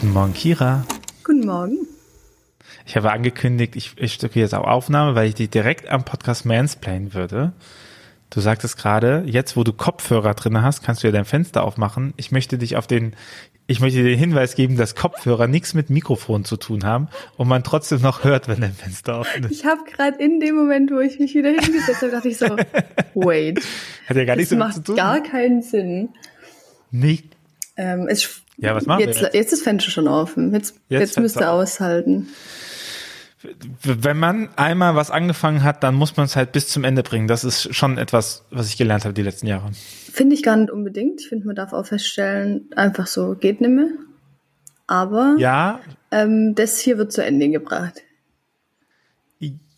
Guten Morgen, Kira. Guten Morgen. Ich habe angekündigt, ich, ich stücke jetzt auf Aufnahme, weil ich dich direkt am Podcast mansplainen würde. Du sagtest gerade, jetzt wo du Kopfhörer drin hast, kannst du ja dein Fenster aufmachen. Ich möchte dich auf den, ich möchte dir den Hinweis geben, dass Kopfhörer nichts mit Mikrofon zu tun haben und man trotzdem noch hört, wenn dein Fenster offen ist. Ich habe gerade in dem Moment, wo ich mich wieder hingesetzt habe, dachte ich so, wait. Hat ja gar nichts das damit zu macht tun. gar keinen Sinn. Nicht. Ähm, es, Ja, was machen wir jetzt, jetzt? jetzt ist Fenster schon offen. Jetzt, Jetzt jetzt, müsst ihr aushalten. Wenn man einmal was angefangen hat, dann muss man es halt bis zum Ende bringen. Das ist schon etwas, was ich gelernt habe die letzten Jahre. Finde ich gar nicht unbedingt. Ich finde, man darf auch feststellen, einfach so geht nicht mehr. Aber Ja, ähm, das hier wird zu Ende gebracht.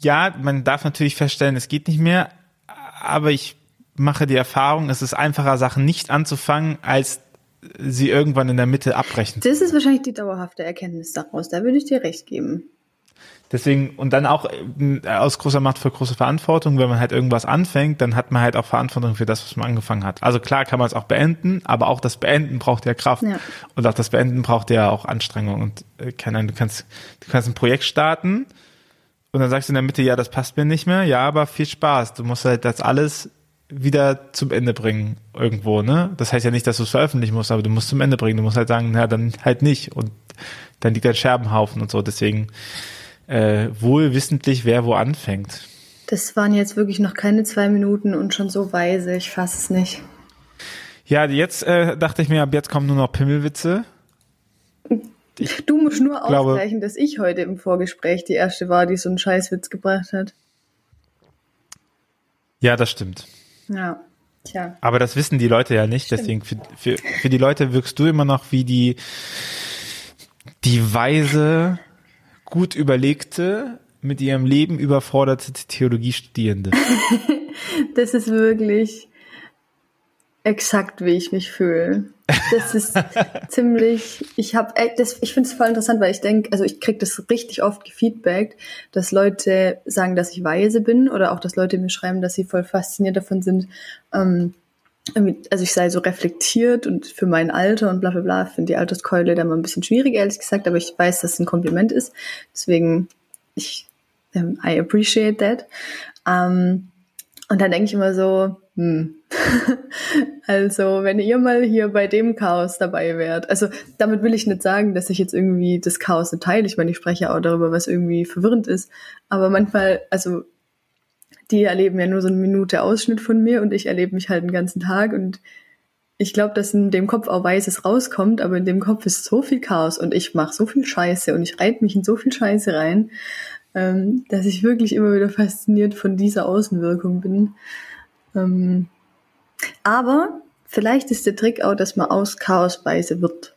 ja, man darf natürlich feststellen, es geht nicht mehr, aber ich mache die Erfahrung, es ist einfacher, Sachen nicht anzufangen, als sie irgendwann in der Mitte abbrechen. Das ist wahrscheinlich die dauerhafte Erkenntnis daraus. Da würde ich dir recht geben. Deswegen, und dann auch äh, aus großer Macht für große Verantwortung, wenn man halt irgendwas anfängt, dann hat man halt auch Verantwortung für das, was man angefangen hat. Also klar kann man es auch beenden, aber auch das Beenden braucht ja Kraft. Ja. Und auch das Beenden braucht ja auch Anstrengung. Und äh, keine Ahnung, du kannst, du kannst ein Projekt starten und dann sagst du in der Mitte, ja, das passt mir nicht mehr, ja, aber viel Spaß. Du musst halt das alles wieder zum Ende bringen irgendwo, ne? Das heißt ja nicht, dass du es veröffentlichen musst, aber du musst zum Ende bringen. Du musst halt sagen, na, dann halt nicht. Und dann liegt ein Scherbenhaufen und so. Deswegen äh, wohl wissentlich, wer wo anfängt. Das waren jetzt wirklich noch keine zwei Minuten und schon so weise. Ich fasse es nicht. Ja, jetzt äh, dachte ich mir, ab jetzt kommen nur noch Pimmelwitze. Du musst nur glaube- ausgleichen, dass ich heute im Vorgespräch die erste war, die so einen Scheißwitz gebracht hat. Ja, das stimmt. Ja, tja. Aber das wissen die Leute ja nicht. Deswegen für, für, für die Leute wirkst du immer noch wie die, die weise, gut überlegte, mit ihrem Leben überforderte Theologiestudierende. Das ist wirklich exakt, wie ich mich fühle. Das ist ziemlich, ich habe, das, ich finde es voll interessant, weil ich denke, also ich krieg das richtig oft gefeedbackt, dass Leute sagen, dass ich weise bin oder auch, dass Leute mir schreiben, dass sie voll fasziniert davon sind, ähm, also ich sei so reflektiert und für mein Alter und bla bla bla, finde die Alterskeule da mal ein bisschen schwierig, ehrlich gesagt, aber ich weiß, dass es ein Kompliment ist. Deswegen, ich, ähm, I appreciate that. Ähm, und dann denke ich immer so, hm. also wenn ihr mal hier bei dem Chaos dabei wärt, also damit will ich nicht sagen, dass ich jetzt irgendwie das Chaos nicht teile. Ich meine, ich spreche auch darüber, was irgendwie verwirrend ist. Aber manchmal, also die erleben ja nur so eine Minute Ausschnitt von mir und ich erlebe mich halt den ganzen Tag und ich glaube, dass in dem Kopf auch Weißes rauskommt, aber in dem Kopf ist so viel Chaos und ich mache so viel Scheiße und ich reite mich in so viel Scheiße rein, ähm, dass ich wirklich immer wieder fasziniert von dieser Außenwirkung bin. Ähm, aber vielleicht ist der Trick auch, dass man aus Chaos weise wird.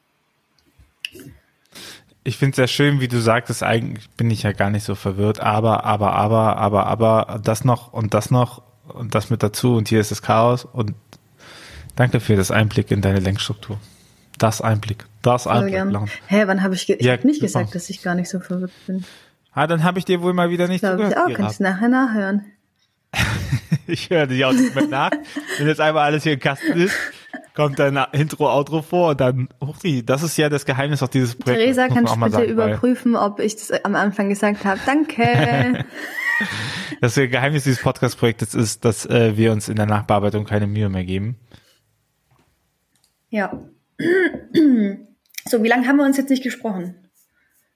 Ich finde es sehr schön, wie du sagtest, eigentlich bin ich ja gar nicht so verwirrt, aber, aber, aber, aber, aber, das noch und das noch und das mit dazu und hier ist das Chaos und danke für das Einblick in deine Lenkstruktur. Das Einblick, das Einblick. Hä, wann habe ich, ich Ja, hab nicht super. gesagt, dass ich gar nicht so verwirrt bin. Ah, dann habe ich dir wohl mal wieder nicht ich zugehört. auch, Kira. kannst du nachher nachhören. Ich höre dich auch nicht mehr nach. Wenn jetzt einmal alles hier im Kasten ist, kommt dein Intro, Outro vor und dann, Huchi, das ist ja das Geheimnis auch dieses Projekts. Theresa, kannst du bitte sagen, weil überprüfen, ob ich das am Anfang gesagt habe? Danke. Das Geheimnis dieses Podcast-Projektes ist, dass äh, wir uns in der Nachbearbeitung keine Mühe mehr geben. ja. So, wie lange haben wir uns jetzt nicht gesprochen?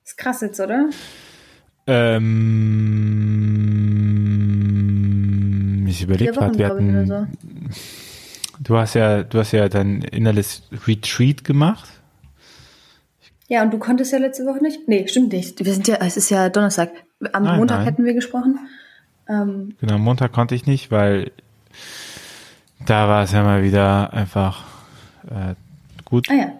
Ist krass jetzt, oder? Ähm, ich Wochen, gerade, wir hatten, so. du hast ja, du hast ja dein innerliches Retreat gemacht. Ja, und du konntest ja letzte Woche nicht? Nee, stimmt nicht. Wir sind ja, es ist ja Donnerstag. Am Nein, Montag nein. hätten wir gesprochen. Ähm, Genau, am Montag konnte ich nicht, weil da war es ja mal wieder einfach äh, gut. ah ja,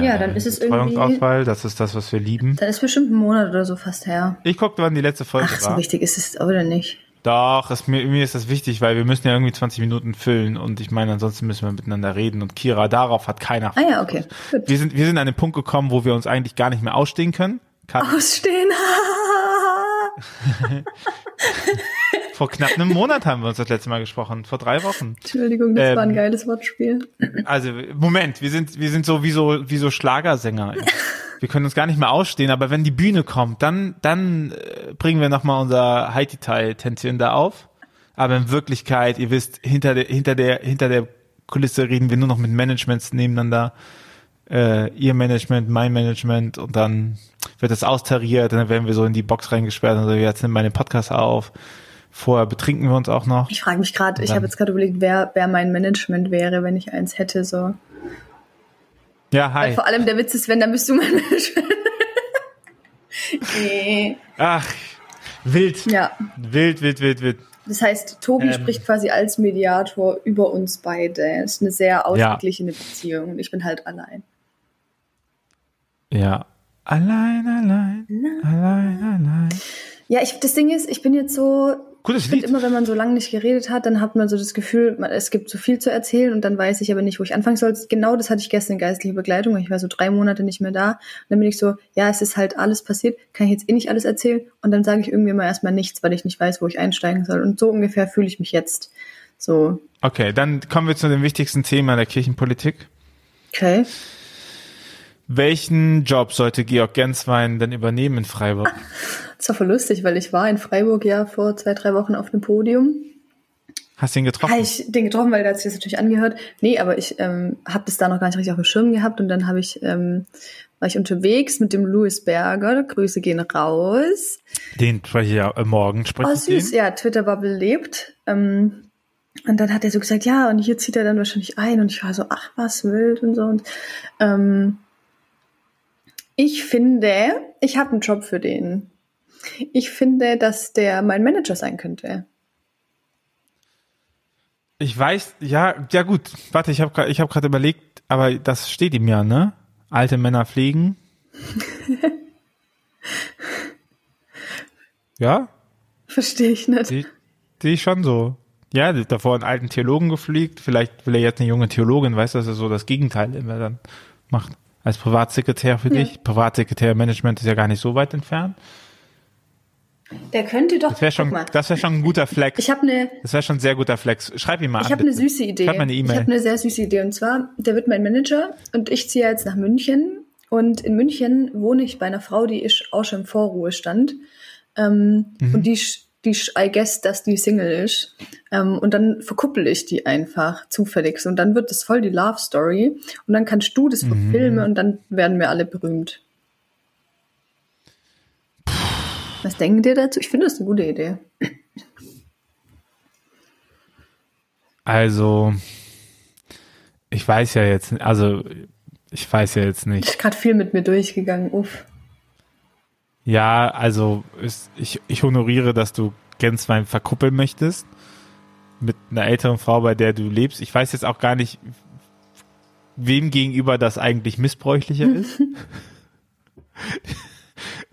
Ja, dann ist es irgendwie- das ist das, was wir lieben. dann ist bestimmt ein Monat oder so fast her. Ich guckte, wann die letzte Folge Ach, so war. wichtig ist es oder nicht? Doch, es, mir, mir ist das wichtig, weil wir müssen ja irgendwie 20 Minuten füllen und ich meine, ansonsten müssen wir miteinander reden und Kira, darauf hat keiner. Ah ja, okay. Gut. Wir sind, wir sind an den Punkt gekommen, wo wir uns eigentlich gar nicht mehr ausstehen können. Kann, Ausstehen. Vor knapp einem Monat haben wir uns das letzte Mal gesprochen. Vor drei Wochen. Entschuldigung, das ähm, war ein ähm, geiles Wortspiel. Also, Moment, wir sind, wir sind so wie so, wie so Schlagersänger. wir können uns gar nicht mehr ausstehen, aber wenn die Bühne kommt, dann, dann äh, bringen wir nochmal unser Haiti-Teil-Tänzchen da auf. Aber in Wirklichkeit, ihr wisst, hinter der, hinter der, hinter der Kulisse reden wir nur noch mit Managements nebeneinander. Äh, ihr Management, mein Management und dann wird das austariert, dann werden wir so in die Box reingesperrt und so, jetzt nimm meine Podcast auf. Vorher betrinken wir uns auch noch. Ich frage mich gerade, ich habe jetzt gerade überlegt, wer, wer mein Management wäre, wenn ich eins hätte, so. Ja, hi. Weil vor allem der Witz ist, wenn, dann bist du mein Management. nee. Ach, wild. Ja. Wild, wild, wild, wild. Das heißt, Tobi ähm, spricht quasi als Mediator über uns beide. Es ist eine sehr ausgeglichene ja. Beziehung und ich bin halt allein. Ja. Allein, allein, allein, allein. Ja, ich, das Ding ist, ich bin jetzt so, Gutes ich finde immer, wenn man so lange nicht geredet hat, dann hat man so das Gefühl, man, es gibt so viel zu erzählen und dann weiß ich aber nicht, wo ich anfangen soll. Genau das hatte ich gestern in geistliche Begleitung. Ich war so drei Monate nicht mehr da. Und dann bin ich so, ja, es ist halt alles passiert, kann ich jetzt eh nicht alles erzählen. Und dann sage ich irgendwie immer erstmal nichts, weil ich nicht weiß, wo ich einsteigen soll. Und so ungefähr fühle ich mich jetzt. So. Okay, dann kommen wir zu dem wichtigsten Thema der Kirchenpolitik. Okay. Welchen Job sollte Georg Genswein denn übernehmen in Freiburg? Das war voll lustig, weil ich war in Freiburg ja vor zwei, drei Wochen auf einem Podium. Hast du ihn getroffen? Habe ich den getroffen, weil der hat sich das natürlich angehört. Nee, aber ich ähm, habe das da noch gar nicht richtig auf dem Schirm gehabt und dann habe ich ähm, war ich unterwegs mit dem Louis Berger. Grüße gehen raus. Den spreche ich ja äh, morgen spreche Oh süß, ja, Twitter Bubble lebt. Ähm, und dann hat er so gesagt, ja, und hier zieht er dann wahrscheinlich ein und ich war so, ach was wild und so und ähm, ich finde, ich habe einen Job für den. Ich finde, dass der mein Manager sein könnte. Ich weiß, ja, ja gut. Warte, ich habe ich hab gerade überlegt, aber das steht ihm ja, ne? Alte Männer fliegen. ja? Verstehe ich nicht. Sehe ich schon so. Ja, davor einen alten Theologen gepflegt. Vielleicht will er jetzt eine junge Theologin, weißt du, dass er so das Gegenteil immer dann macht als Privatsekretär für ja. dich. Privatsekretärmanagement ist ja gar nicht so weit entfernt. Der könnte doch. Das wäre schon, das wäre schon ein guter Flex. Ich habe eine. Das wäre schon ein sehr guter Flex. Schreib ihn mal ich an. Ich habe eine süße Idee. Schreib mal eine E-Mail. Ich habe eine sehr süße Idee und zwar, der wird mein Manager und ich ziehe jetzt nach München und in München wohne ich bei einer Frau, die ist auch schon im Vorruhestand ähm, mhm. und die die I guess, dass die Single ist. Ähm, und dann verkuppel ich die einfach zufällig. Und dann wird das voll die Love Story. Und dann kannst du das mhm. verfilmen und dann werden wir alle berühmt. Was denken dir dazu? Ich finde das eine gute Idee. Also, ich weiß ja jetzt, also ich weiß ja jetzt nicht. Ich gerade viel mit mir durchgegangen, uff. Ja, also ist, ich, ich honoriere, dass du Genswein verkuppeln möchtest mit einer älteren Frau, bei der du lebst. Ich weiß jetzt auch gar nicht, wem gegenüber das eigentlich missbräuchlicher ist.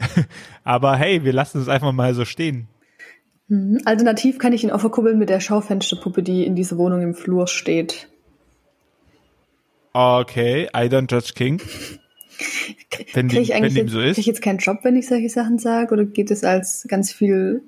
Aber hey, wir lassen es einfach mal so stehen. Mhm. Alternativ kann ich ihn auch verkuppeln mit der Schaufensterpuppe, die in dieser Wohnung im Flur steht. Okay, I don't judge King. Wenn, die, ich wenn dem so ist. Kriege ich jetzt keinen Job, wenn ich solche Sachen sage? Oder geht es als ganz viel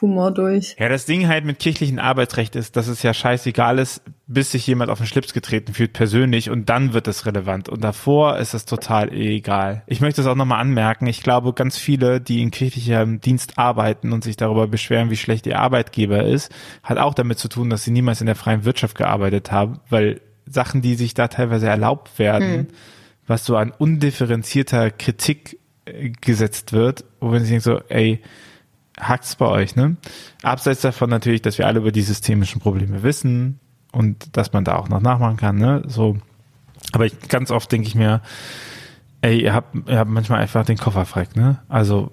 Humor durch? Ja, das Ding halt mit kirchlichem Arbeitsrecht ist, dass es ja scheißegal ist, bis sich jemand auf den Schlips getreten fühlt, persönlich, und dann wird es relevant. Und davor ist es total egal. Ich möchte es auch nochmal anmerken. Ich glaube, ganz viele, die in kirchlichem Dienst arbeiten und sich darüber beschweren, wie schlecht ihr Arbeitgeber ist, hat auch damit zu tun, dass sie niemals in der freien Wirtschaft gearbeitet haben, weil Sachen, die sich da teilweise erlaubt werden, hm was so an undifferenzierter Kritik äh, gesetzt wird, wo man sich denkt so, ey, hakt's bei euch, ne? Abseits davon natürlich, dass wir alle über die systemischen Probleme wissen und dass man da auch noch nachmachen kann, ne? So. Aber ich, ganz oft denke ich mir, ey, ihr habt, ihr habt manchmal einfach den Koffer freck, ne? Also,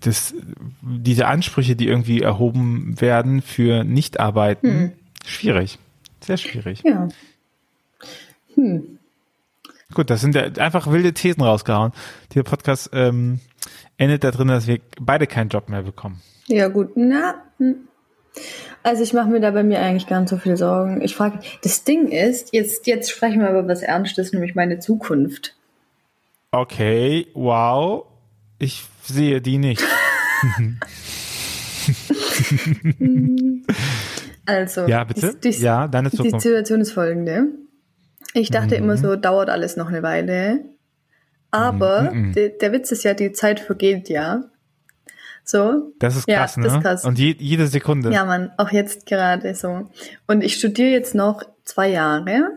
das, diese Ansprüche, die irgendwie erhoben werden für Nichtarbeiten, hm. schwierig. Sehr schwierig. Ja. Hm. Gut, das sind ja einfach wilde Thesen rausgehauen. Dieser Podcast ähm, endet da drin, dass wir beide keinen Job mehr bekommen. Ja, gut. Na, hm. also ich mache mir da bei mir eigentlich gar nicht so viel Sorgen. Ich frage, das Ding ist, jetzt, jetzt sprechen wir über was Ernstes, nämlich meine Zukunft. Okay, wow. Ich sehe die nicht. Also, Ja, bitte? Die, die, Ja, deine die Zukunft. Situation ist folgende. Ich dachte Mhm. immer so, dauert alles noch eine Weile. Aber Mhm, mhm. der, der Witz ist ja, die Zeit vergeht ja. So. Das ist Ja, krass, ne? das ist krass. Und je, jede Sekunde. Ja, Mann, auch jetzt gerade so. Und ich studiere jetzt noch zwei Jahre.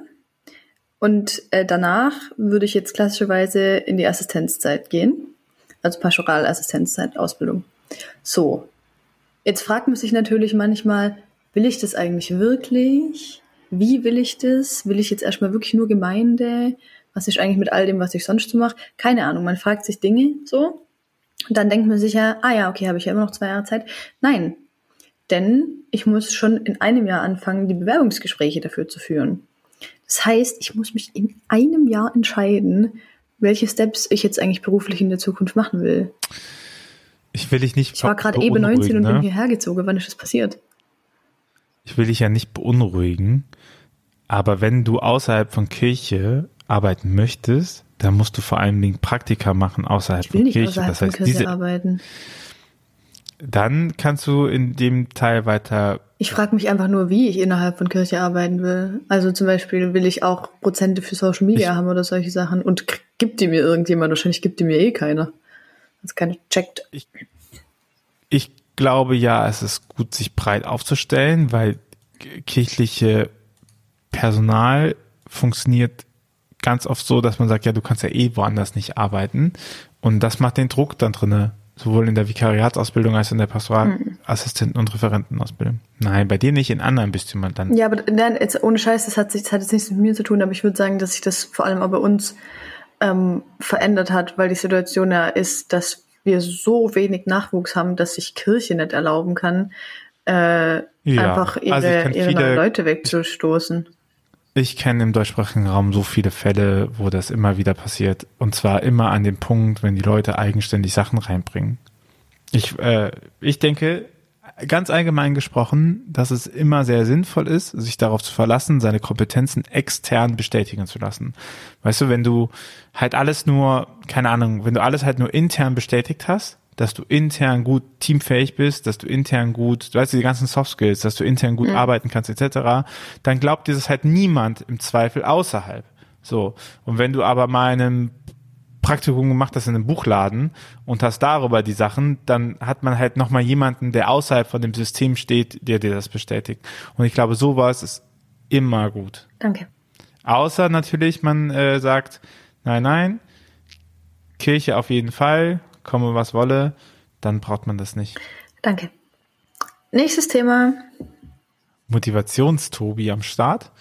Und äh, danach würde ich jetzt klassischerweise in die Assistenzzeit gehen. Also Pastoralassistenzzeit, Ausbildung. So. Jetzt fragt man sich natürlich manchmal, will ich das eigentlich wirklich? Wie will ich das? Will ich jetzt erstmal wirklich nur Gemeinde? Was ist eigentlich mit all dem, was ich sonst so mache? Keine Ahnung. Man fragt sich Dinge so. Und dann denkt man sich ja, ah ja, okay, habe ich ja immer noch zwei Jahre Zeit. Nein, denn ich muss schon in einem Jahr anfangen, die Bewerbungsgespräche dafür zu führen. Das heißt, ich muss mich in einem Jahr entscheiden, welche Steps ich jetzt eigentlich beruflich in der Zukunft machen will. Ich will dich nicht Ich war gerade eben 19 und beunruhigen, bin ne? hierher gezogen. Wann ist das passiert? Ich will dich ja nicht beunruhigen, aber wenn du außerhalb von Kirche arbeiten möchtest, dann musst du vor allen Dingen Praktika machen außerhalb Ich will von Kirche. außerhalb Das von heißt, Kirche diese, arbeiten. dann kannst du in dem Teil weiter. Ich frage mich einfach nur, wie ich innerhalb von Kirche arbeiten will. Also zum Beispiel will ich auch Prozente für Social Media Ich- haben oder solche Sachen. Und gibt die mir irgendjemand? Wahrscheinlich gibt die mir eh keiner. Das keiner checkt. Ich glaube ja, es ist gut, sich breit aufzustellen, weil kirchliche Personal funktioniert ganz oft so, dass man sagt, ja, du kannst ja eh woanders nicht arbeiten. Und das macht den Druck dann drinne, sowohl in der Vikariatsausbildung als in der Pastoralassistenten- und Referentenausbildung. Nein, bei dir nicht, in anderen Bistümern dann. Ja, aber nein, jetzt ohne Scheiß, das hat, sich, das hat jetzt nichts mit mir zu tun, aber ich würde sagen, dass sich das vor allem auch bei uns ähm, verändert hat, weil die Situation ja ist, dass wir so wenig Nachwuchs haben, dass sich Kirche nicht erlauben kann, äh, Ja, einfach ihre, also ich kenn ihre viele- neuen Leute wegzustoßen. Ich kenne im deutschsprachigen Raum so viele Fälle, wo das immer wieder passiert. Und zwar immer an dem Punkt, wenn die Leute eigenständig Sachen reinbringen. Ich, äh, ich denke, ganz allgemein gesprochen, dass es immer sehr sinnvoll ist, sich darauf zu verlassen, seine Kompetenzen extern bestätigen zu lassen. Weißt du, wenn du halt alles nur, keine Ahnung, wenn du alles halt nur intern bestätigt hast, dass du intern gut teamfähig bist, dass du intern gut, du weißt, die ganzen Soft Skills, dass du intern gut arbeiten kannst, etc., dann glaubt dir das halt niemand im Zweifel außerhalb. So. Und wenn du aber mal in einem Praktikum gemacht hast in einem Buchladen und hast darüber die Sachen, dann hat man halt nochmal jemanden, der außerhalb von dem System steht, der dir das bestätigt. Und ich glaube, sowas ist immer gut. Danke. Außer natürlich, man äh, sagt, nein, nein, Kirche auf jeden Fall, komme was wolle, dann braucht man das nicht. Danke. Nächstes Thema. Motivationstobi am Start,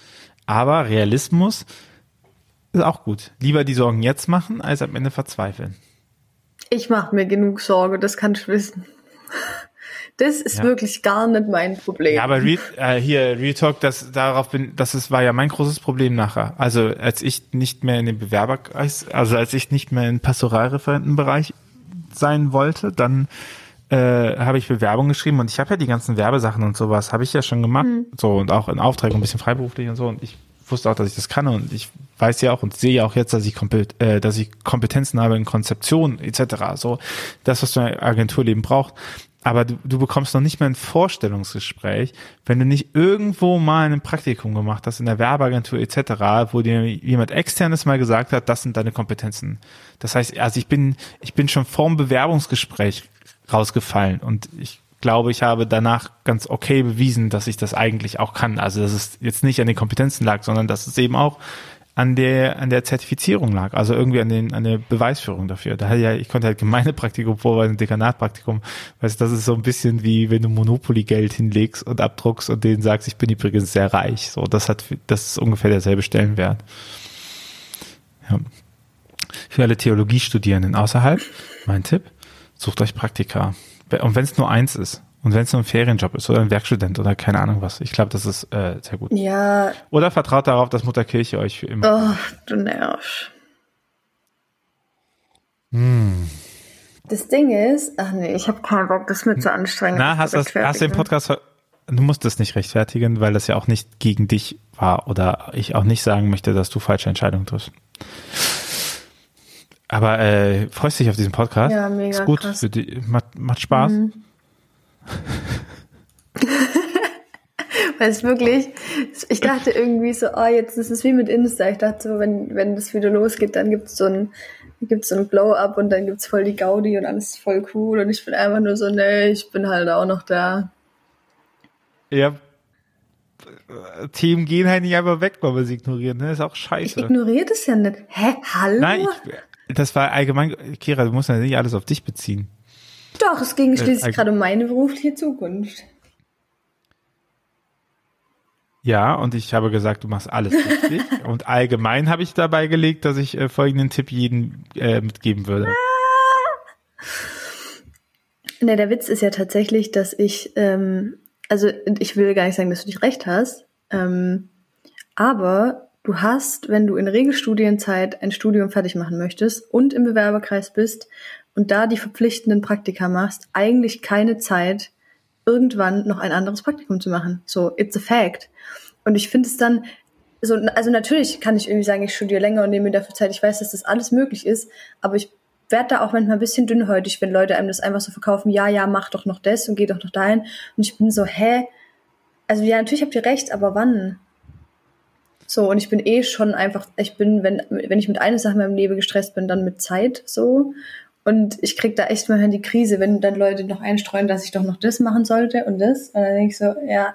aber Realismus ist auch gut. Lieber die Sorgen jetzt machen, als am Ende verzweifeln. Ich mache mir genug Sorge, das kannst du wissen. Das ist Ja. wirklich gar nicht mein Problem. Ja, aber Re äh, hier Real Talk, das darauf bin, das ist, war ja mein großes Problem nachher. Also als ich nicht mehr in den Bewerber, also als ich nicht mehr im Pastoralreferentenbereich sein wollte, dann äh, habe ich Bewerbung geschrieben und ich habe ja die ganzen Werbesachen und sowas, habe ich ja schon gemacht, so und auch in Auftrag und ein bisschen freiberuflich und so und ich wusste auch, dass ich das kann und ich weiß ja auch und sehe ja auch jetzt, dass ich, kompet äh, dass ich Kompetenzen habe in Konzeption etc. So das, was du in Agenturleben braucht. Aber du, du bekommst noch nicht mal ein Vorstellungsgespräch, wenn du nicht irgendwo mal ein Praktikum gemacht hast in der Werbeagentur etc., wo dir jemand externes mal gesagt hat, das sind deine Kompetenzen. Das heißt, also ich bin ich bin schon vorm Bewerbungsgespräch rausgefallen und ich glaube, ich habe danach ganz okay bewiesen, dass ich das eigentlich auch kann. Also dass es jetzt nicht an den Kompetenzen lag, sondern dass es eben auch an der an der Zertifizierung lag, also irgendwie an den an der Beweisführung dafür. Da ja ich konnte halt Gemeindepraktikum vorweisen, Dekanatpraktikum, weißt das ist so ein bisschen wie wenn du Monopoly Geld hinlegst und abdruckst und denen sagst, ich bin übrigens sehr reich. So, das hat das ist ungefähr derselbe Stellenwert. Ja. Für alle Theologiestudierenden außerhalb, mein Tipp, sucht euch Praktika. Und wenn es nur eins ist und wenn es nur ein Ferienjob ist oder ein Werkstudent oder keine Ahnung was, ich glaube, das ist äh, sehr gut. Ja, Oder vertraut darauf, dass Mutter Kirche euch für immer. oh, du nervst. Hm. Das Ding ist, ach nee, ich habe keinen Bock, das mir zu anstrengend. Na, hast, das, hast du den. Podcast, du musst das nicht rechtfertigen, weil das ja auch nicht gegen dich war oder ich auch nicht sagen möchte, dass du falsche Entscheidungen triffst. Aber äh, freust dich auf diesen Podcast? Ja, mega Ist gut, krass. für die, macht, macht Spaß. Mhm. Weil es wirklich, ich dachte irgendwie so, oh, jetzt ist es wie mit Insta. Ich dachte so, wenn, wenn das wieder losgeht, dann gibt's so ein, gibt's so ein Glow-Up und dann gibt's voll die Gaudi und alles ist voll cool und ich bin einfach nur so, nee, ich bin halt auch noch da. Ja. Themen gehen halt nicht einfach weg, weil wir sie ignorieren, ne? Ist auch scheiße. Ich ignoriere das ja nicht. Hä? Hallo? Nein, ich, das war allgemein, Kira, du musst ja nicht alles auf dich beziehen. Doch, es ging schließlich Äh, gerade um meine berufliche Zukunft. Ja, und ich habe gesagt, du machst alles richtig. und allgemein habe ich dabei gelegt, dass ich äh, folgenden Tipp jedem äh, mitgeben würde. Ne, der Witz ist ja tatsächlich, dass ich, ähm, also ich will gar nicht sagen, dass du nicht recht hast, ähm, aber du hast, wenn du in Regelstudienzeit ein Studium fertig machen möchtest und im Bewerberkreis bist und da die verpflichtenden Praktika machst, eigentlich keine Zeit, irgendwann noch ein anderes Praktikum zu machen. So, it's a fact. Und ich finde es dann, so, also natürlich kann ich irgendwie sagen, ich studiere länger und nehme mir dafür Zeit. Ich weiß, dass das alles möglich ist, aber ich werde da auch manchmal ein bisschen dünnhäutig, wenn Leute einem das einfach so verkaufen, ja, ja, mach doch noch das und geh doch noch dahin. Und ich bin so, hä? Also ja, natürlich habt ihr recht, aber wann? So, und ich bin eh schon einfach, ich bin, wenn, wenn ich mit einer Sache in meinem Leben gestresst bin, dann mit Zeit so. Und ich krieg da echt mal die Krise, wenn dann Leute noch einstreuen, dass ich doch noch das machen sollte und das. Und dann denke ich so, ja.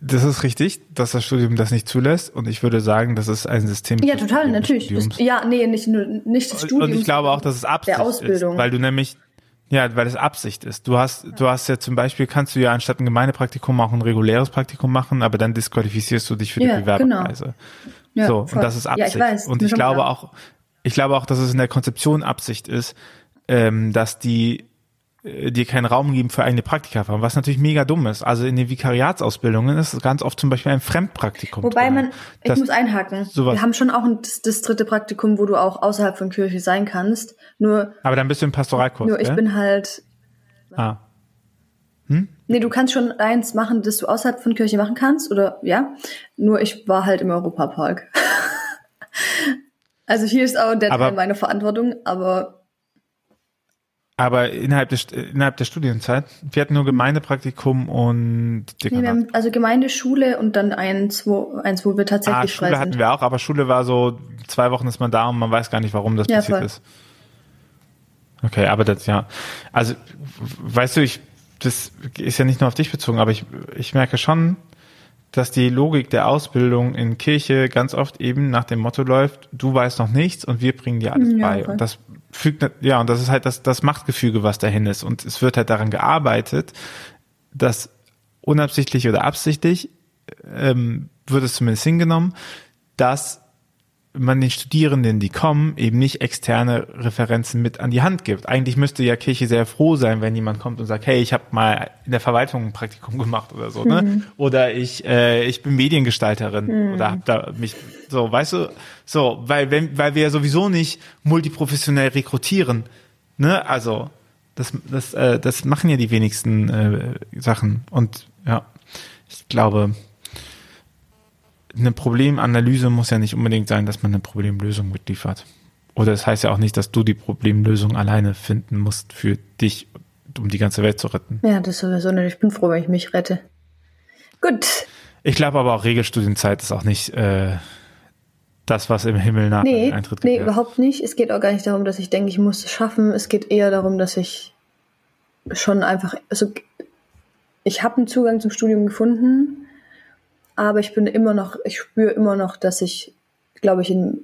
Das ist richtig, dass das Studium das nicht zulässt. Und ich würde sagen, das ist ein System. Ja, total, natürlich. Das, ja, nee, nicht nur nicht das Studium. Und ich glaube auch, dass es Absicht Ausbildung. ist, weil du nämlich ja, weil es Absicht ist. Du hast, du hast ja zum Beispiel, kannst du ja anstatt ein Gemeindepraktikum auch ein reguläres Praktikum machen, aber dann disqualifizierst du dich für Ja, die Bewerberpreise. Ja, so, voll. und das ist Ja, ich Absicht. weiß, und ich glaube klar. auch, ich glaube auch, dass es in der Konzeption Absicht ist, ähm, dass die dir keinen Raum geben für eigene Praktika, was natürlich mega dumm ist. Also in den Vikariatsausbildungen ist es ganz oft zum Beispiel ein Fremdpraktikum. Wobei man, ich Das- muss einhaken. sowas- Wir haben schon auch ein, das, das dritte Praktikum, wo du auch außerhalb von Kirche sein kannst. Nur, aber dann bist du im Pastoralkurs. nur ich gell? bin halt, ah. nee, du kannst schon eins machen, das du außerhalb von Kirche machen kannst, oder, ja. Nur ich war halt im Europapark. also hier ist auch der Aber- Teil meiner Verantwortung, aber Aber innerhalb, des, innerhalb der Studienzeit, wir hatten nur Gemeindepraktikum und nee, wir Dekanat. haben also Gemeindeschule und dann eins, wo, eins, wo wir tatsächlich Ah, Schule hatten wir auch, aber Schule war so, zwei Wochen ist man da und man weiß gar nicht, warum das Ja, passiert voll. ist. Okay, aber das, ja. Also, weißt du, ich, das ist ja nicht nur auf dich bezogen, aber ich, ich merke schon, dass die Logik der Ausbildung in Kirche ganz oft eben nach dem Motto läuft, du weißt noch nichts und wir bringen dir alles Ja, bei. voll. Und das fügt, ja, und das ist halt das, das Machtgefüge, was dahin ist. Und es wird halt daran gearbeitet, dass unabsichtlich oder absichtlich, ähm, wird es zumindest hingenommen, dass man den Studierenden, die kommen, eben nicht externe Referenzen mit an die Hand gibt. Eigentlich müsste ja Kirche sehr froh sein, wenn jemand kommt und sagt, hey, ich habe mal in der Verwaltung ein Praktikum gemacht oder so, ne? Oder ich äh, ich bin Mediengestalterin oder hab da mich so, weißt du, so, weil wenn weil wir ja sowieso nicht multiprofessionell rekrutieren, ne? Also das das äh, das machen ja die wenigsten äh, Sachen und ja, ich glaube eine Problemanalyse muss ja nicht unbedingt sein, dass man eine Problemlösung mitliefert. Oder es das heißt ja auch nicht, dass du die Problemlösung alleine finden musst für dich, um die ganze Welt zu retten. Ja, das ist sowieso nicht. Ich bin froh, wenn ich mich rette. Gut. Ich glaube aber auch Regelstudienzeit ist auch nicht äh, das, was im Himmel nach Nee, Eintritt nee, gewährt. überhaupt nicht. Es geht auch gar nicht darum, dass ich denke, ich muss es schaffen. Es geht eher darum, dass ich schon einfach, also ich habe einen Zugang zum Studium gefunden, aber ich bin immer noch, ich spüre immer noch, dass ich, glaube ich, in,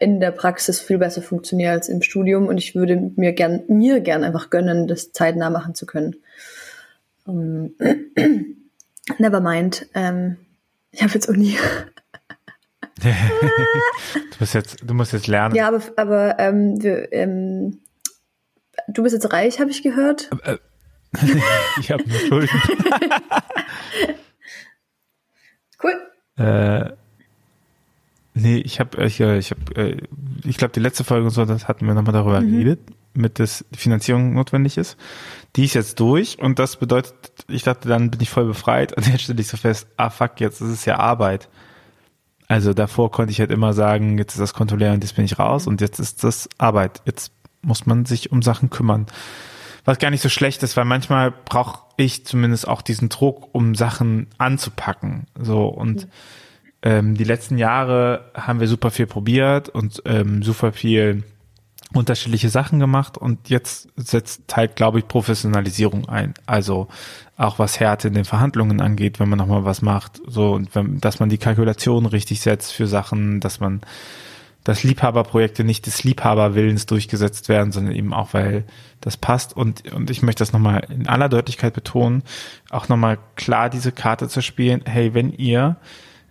in der Praxis viel besser funktioniere als im Studium und ich würde mir gern, mir gern einfach gönnen, das zeitnah machen zu können. Um, never mind. Ähm, ich habe jetzt Uni. du, bist jetzt, du musst jetzt lernen. Ja, aber, aber ähm, wir, ähm, du bist jetzt reich, habe ich gehört. Ich habe nur Schulden. Cool. Äh, nee, ich habe, ich, äh, ich habe, äh, ich glaube, die letzte Folge und so, das hatten wir nochmal darüber geredet, mit dass die Finanzierung notwendig ist. Die ist jetzt durch und das bedeutet, ich dachte, dann bin ich voll befreit und jetzt stelle ich so fest, ah fuck, jetzt ist es ja Arbeit. Also davor konnte ich halt immer sagen, jetzt ist das Konto leer und jetzt bin ich raus und jetzt ist das Arbeit. Jetzt muss man sich um Sachen kümmern. Was gar nicht so schlecht ist, weil manchmal brauche ich zumindest auch diesen Druck, um Sachen anzupacken. So und ähm, die letzten Jahre haben wir super viel probiert und ähm, super viel unterschiedliche Sachen gemacht und jetzt setzt halt, glaube ich, Professionalisierung ein. Also auch was Härte in den Verhandlungen angeht, wenn man nochmal was macht, so und wenn, dass man die Kalkulation richtig setzt für Sachen, dass man dass Liebhaberprojekte nicht des Liebhaberwillens durchgesetzt werden, sondern eben auch, weil das passt. Und, und ich möchte das nochmal in aller Deutlichkeit betonen, auch nochmal klar diese Karte zu spielen. Hey, wenn ihr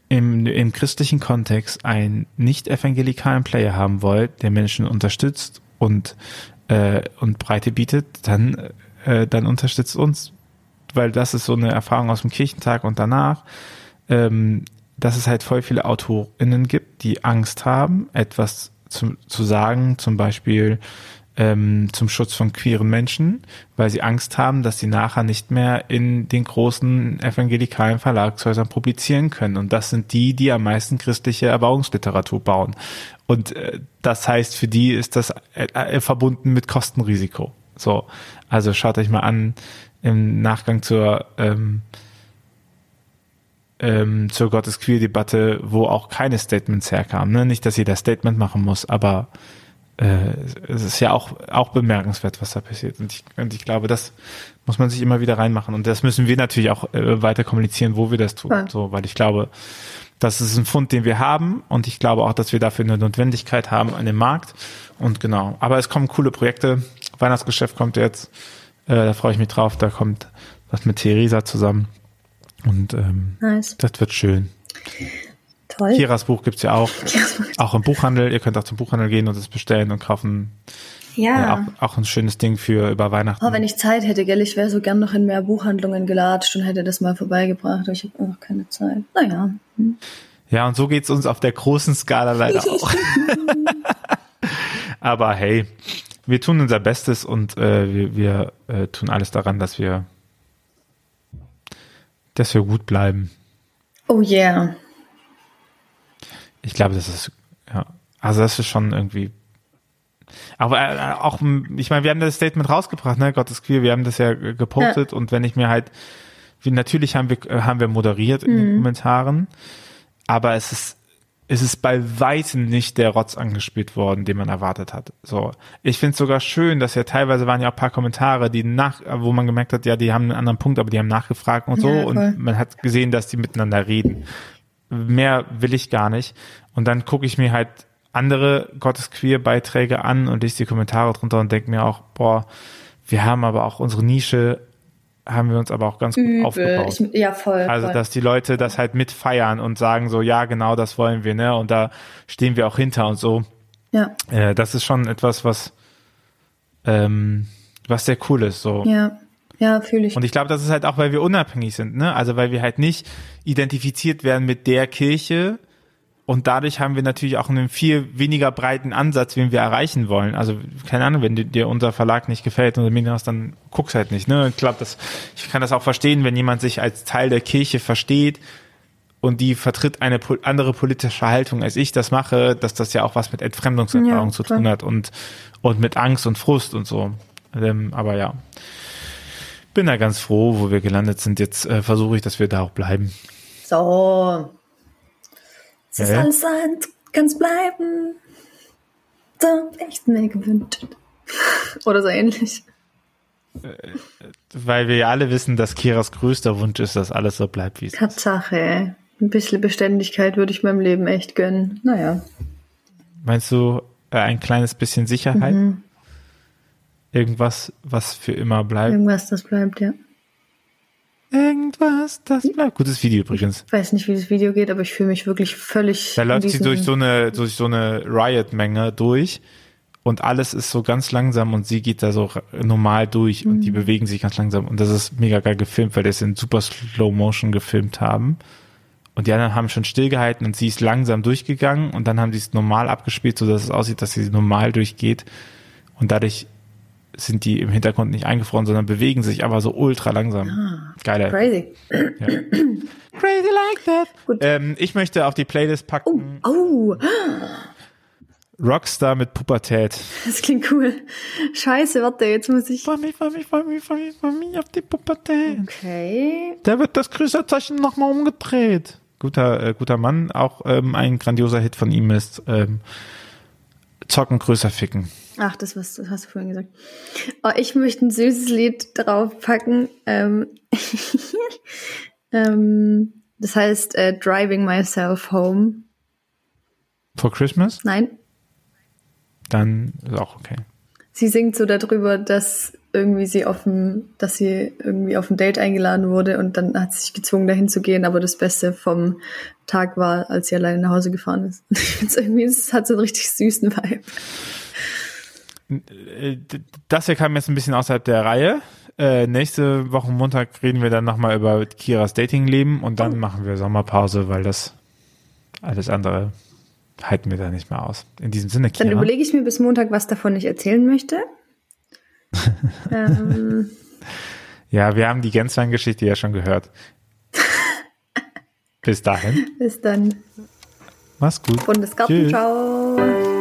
im, im christlichen Kontext einen nicht evangelikalen Player haben wollt, der Menschen unterstützt und, äh, und Breite bietet, dann, äh, dann unterstützt uns. Weil das ist so eine Erfahrung aus dem Kirchentag und danach. Ähm, dass es halt voll viele AutorInnen gibt, die Angst haben, etwas zu, zu sagen, zum Beispiel ähm, zum Schutz von queeren Menschen, weil sie Angst haben, dass sie nachher nicht mehr in den großen evangelikalen Verlagshäusern publizieren können. Und das sind die, die am meisten christliche Erbauungsliteratur bauen. Und äh, das heißt, für die ist das äh, äh, verbunden mit Kostenrisiko. So, also schaut euch mal an im Nachgang zur ähm, ähm, zur Gottes-Queer-Debatte, wo auch keine Statements herkamen. Ne? Nicht, dass jeder Statement machen muss, aber äh, es ist ja auch, auch bemerkenswert, was da passiert. Und ich, und ich glaube, das muss man sich immer wieder reinmachen. Und das müssen wir natürlich auch äh, weiter kommunizieren, wo wir das tun. Ja. So, weil ich glaube, das ist ein Fund, den wir haben. Und ich glaube auch, dass wir dafür eine Notwendigkeit haben an dem Markt. Und genau. Aber es kommen coole Projekte. Weihnachtsgeschäft kommt jetzt. Äh, da freue ich mich drauf. Da kommt was mit Theresa zusammen. Und ähm, nice. das wird schön. Toll. Kiras Buch gibt's ja auch. Auch im Buchhandel. Ihr könnt auch zum Buchhandel gehen und es bestellen und kaufen. Ja. Äh, auch, auch ein schönes Ding für über Weihnachten. Oh, wenn ich Zeit hätte, gell, ich wäre so gern noch in mehr Buchhandlungen gelatscht und hätte das mal vorbeigebracht, aber ich habe einfach keine Zeit. Naja. Hm. Ja, und so geht's uns auf der großen Skala leider auch. aber hey, wir tun unser Bestes und äh, wir, wir äh, tun alles daran, dass wir dass wir gut bleiben. Oh yeah. Ich glaube, das ist, ja, also das ist schon irgendwie. Aber äh, auch, ich meine, wir haben das Statement rausgebracht, ne, Gott ist queer, wir haben das ja gepostet ja. und wenn ich mir halt, wie, natürlich haben wir, haben wir moderiert in mhm. den Kommentaren, aber es ist ist es bei weitem nicht der Rotz angespielt worden, den man erwartet hat. So, ich finde es sogar schön, dass ja teilweise waren ja auch paar Kommentare, die nach, wo man gemerkt hat, ja, die haben einen anderen Punkt, aber die haben nachgefragt und so ja, und man hat gesehen, dass die miteinander reden. Mehr will ich gar nicht. Und dann gucke ich mir halt andere Gottesqueer-Beiträge an und lese die Kommentare drunter und denke mir auch, boah, wir haben aber auch unsere Nische haben wir uns aber auch ganz gut Übel. aufgebaut. Ich, ja, voll. Also, voll. dass die Leute das halt mitfeiern und sagen so, ja, genau, das wollen wir, ne? Und da stehen wir auch hinter und so. Ja. Äh, das ist schon etwas, was, ähm, was sehr cool ist, so. Ja. Ja, fühle ich. Und ich glaube, das ist halt auch, weil wir unabhängig sind, ne? Also, weil wir halt nicht identifiziert werden mit der Kirche, und dadurch haben wir natürlich auch einen viel weniger breiten Ansatz, wen wir erreichen wollen. Also, keine Ahnung, wenn dir unser Verlag nicht gefällt oder Medienhaus, dann guck's halt nicht. Ne? Ich glaube, das, ich kann das auch verstehen, wenn jemand sich als Teil der Kirche versteht und die vertritt eine andere politische Haltung, als ich das mache, dass das ja auch was mit Entfremdungserfahrung ja, zu tun hat und, und mit Angst und Frust und so. Ähm, aber ja. Bin da ganz froh, wo wir gelandet sind. Jetzt äh, versuche ich, dass wir da auch bleiben. So, Sie soll sein, ganz bleiben. So echt mir gewünscht. Oder so ähnlich. Äh, weil wir ja alle wissen, dass Kiras größter Wunsch ist, dass alles so bleibt, wie es ist. Tatsache. Ein bisschen Beständigkeit würde ich meinem Leben echt gönnen. Naja. Meinst du äh, ein kleines bisschen Sicherheit? Mhm. Irgendwas, was für immer bleibt? Irgendwas, das bleibt, ja. Irgendwas, das bleibt. Gutes Video übrigens. Ich weiß nicht, wie das Video geht, aber ich fühle mich wirklich völlig. Da läuft sie durch so eine, durch so eine Riot-Menge durch und alles ist so ganz langsam und sie geht da so normal durch mhm. und die mhm. bewegen sich ganz langsam und das ist mega geil gefilmt, weil die es in super Slow Motion gefilmt haben. Und die anderen haben schon stillgehalten und sie ist langsam durchgegangen und dann haben sie es normal abgespielt, so dass es aussieht, dass sie normal durchgeht. Und dadurch sind die im Hintergrund nicht eingefroren, sondern bewegen sich aber so ultra langsam. Ah, Geiler. Crazy. Ja. crazy like that. Gut. Ähm, ich möchte auf die Playlist packen. Oh. oh. Rockstar mit Pubertät. Das klingt cool. Scheiße, warte, jetzt muss ich. Freu mich, freu mich, freu mich, freu mich, freu mich auf die Pubertät. Okay. Da wird das Grüßerzeichen nochmal umgedreht. Guter, äh, guter Mann. Auch ähm, ein grandioser Hit von ihm ist ähm, Zocken, größer ficken. Ach, das, was, das hast du vorhin gesagt. Oh, ich möchte ein süßes Lied draufpacken. Ähm, ähm, das heißt äh, Driving Myself Home. For Christmas? Nein, Dann ist auch okay. sie singt so darüber, dass irgendwie sie auf dem, dass sie irgendwie auf ein Date eingeladen wurde und dann hat sie sich gezwungen, dahin zu gehen, aber das Beste vom Tag war, als sie alleine nach Hause gefahren ist. Ich find's irgendwie, es hat so einen richtig süßen Vibe. Das hier kam jetzt ein bisschen außerhalb der Reihe. Äh, nächste Woche Montag reden wir dann nochmal über Kiras Datingleben und dann machen wir Sommerpause, weil das alles andere halten wir da nicht mehr aus. In diesem Sinne, Dann Kira. überlege ich mir bis Montag, was davon ich erzählen möchte. ähm, Ja, wir haben die Gänsewein-Geschichte ja schon gehört. Bis dahin. bis dann. Mach's gut. Bundesgarten, Tschüss. ciao.